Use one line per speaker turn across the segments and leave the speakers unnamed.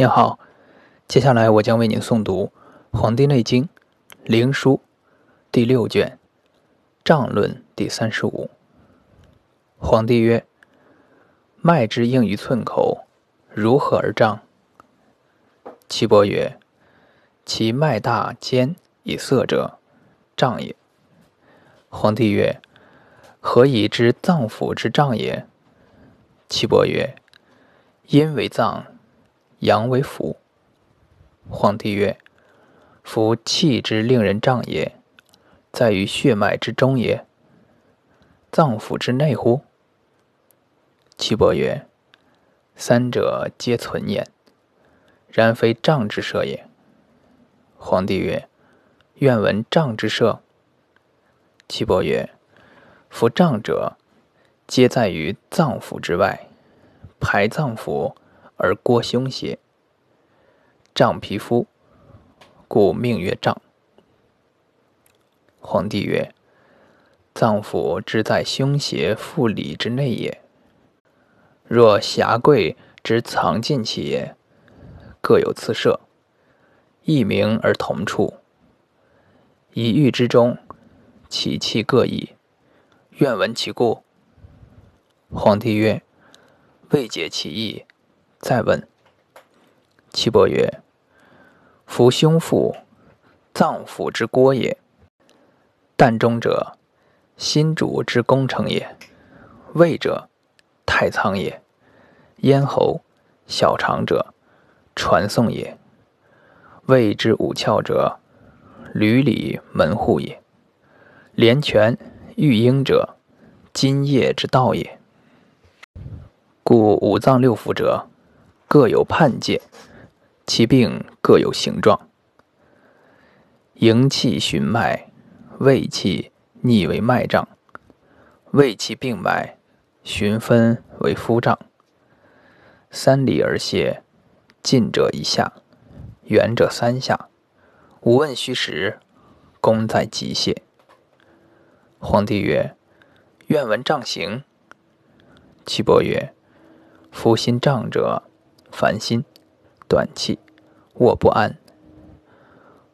您好，接下来我将为您诵读《黄帝内经·灵枢》第六卷《胀论》第三十五。皇帝曰：“脉之应于寸口，如何而胀？”岐伯曰：“其脉大坚以涩者，胀也。”皇帝曰：“何以知脏腑之胀也？”岐伯曰：“阴为脏。”阳为腑。皇帝曰：“夫气之令人胀也，在于血脉之中也，脏腑之内乎？”岐伯曰：“三者皆存焉，然非胀之设也。”皇帝曰：“愿闻胀之设。”岐伯曰：“夫胀者，皆在于脏腑之外，排脏腑。”而郭胸胁，胀皮肤，故命曰胀。皇帝曰：脏腑之在胸胁腹里之内也。若侠贵之藏进气也，各有次设，异名而同处。一域之中，其气各异，愿闻其故。皇帝曰：未解其意。再问，岐伯曰：“夫胸腹，脏腑之郭也；膻中者，心主之功成也；胃者，太仓也；咽喉、小肠者，传送也；胃之五窍者，闾里门户也；连泉、玉阴者，津液之道也。故五脏六腑者。”各有判界，其病各有形状。营气循脉，胃气逆为脉胀；胃气病脉，循分为夫胀。三里而泻，近者一下，远者三下。无问虚实，功在急泻。皇帝曰：“愿闻胀形。”岐伯曰：“夫心胀者。”烦心、短气、卧不安；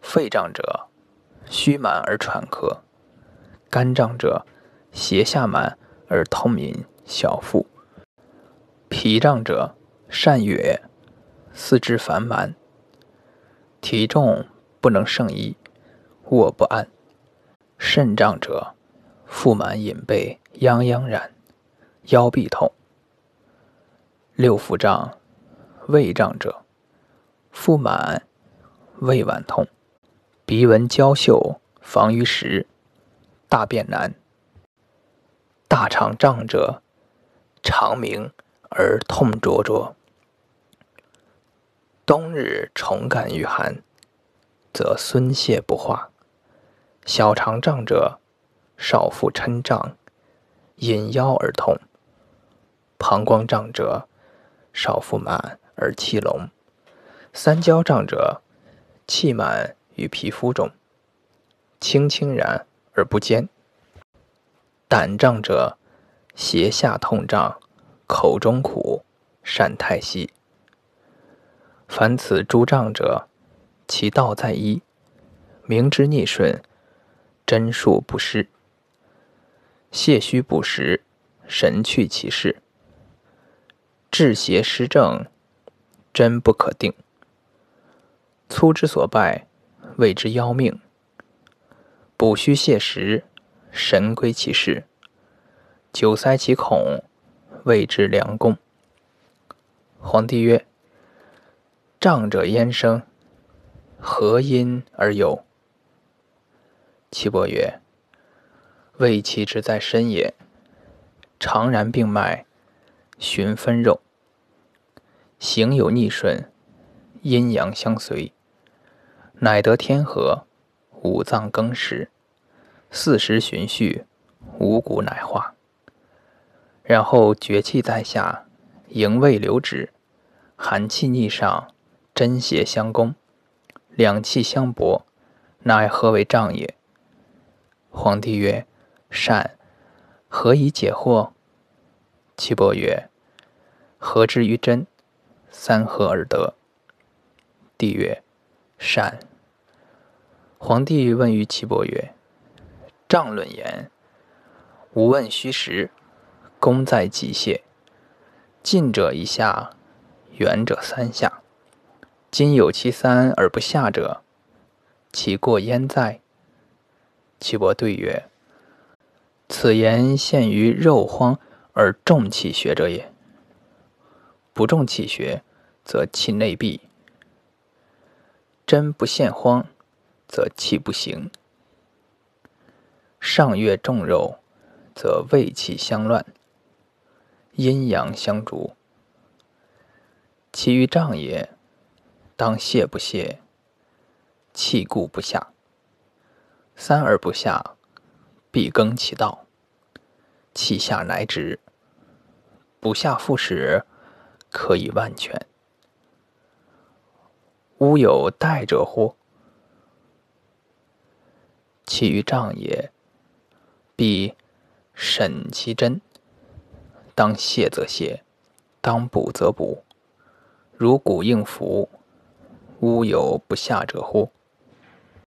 肺胀者，虚满而喘咳；肝胀者，胁下满而痛饮小腹；脾胀者，善哕，四肢烦满；体重不能胜衣，卧不安；肾胀者，腹满隐背，泱泱然，腰臂痛；六腑胀。胃胀者，腹满，胃脘痛，鼻闻焦嗅，防于食，大便难。大肠胀者，肠鸣而痛灼灼。冬日重感遇寒，则孙泄不化。小肠胀者，少腹嗔胀，引腰而痛。膀胱胀者，少腹满。而气隆，三焦胀者，气满于皮肤中，轻轻然而不坚。胆胀者，胁下痛胀，口中苦，善太息。凡此诸胀者，其道在一，明之逆顺，真数不失。泄虚不实，神去其事，治邪失正。真不可定，粗之所败，谓之要命；补虚泻实，神归其事；久塞其孔，谓之良功。皇帝曰：“胀者焉生？何因而有？”岐伯曰：“胃气之在身也，常然病脉，循分肉。”行有逆顺，阴阳相随，乃得天和，五脏更实，四时循序，五谷乃化。然后厥气在下，营卫流止，寒气逆上，真邪相攻，两气相搏，乃何为胀也？皇帝曰：“善，何以解惑？”岐伯曰：“何之于真？”三合而得。帝曰：“善。”皇帝问于岐伯曰：“丈论言，吾问虚实，功在机械。近者一下，远者三下。今有其三而不下者，其过焉在？”岐伯对曰：“此言限于肉荒而重气学者也。不重气学，则气内闭；真不现荒。”则气不行，上月重肉，则胃气相乱，阴阳相逐。其余胀也，当泻不泻，气固不下。三而不下，必更其道，气下乃止。不下复始，可以万全。吾有待者乎？其于障也，必审其真。当谢则谢，当补则补。如古应服，乌有不下者乎？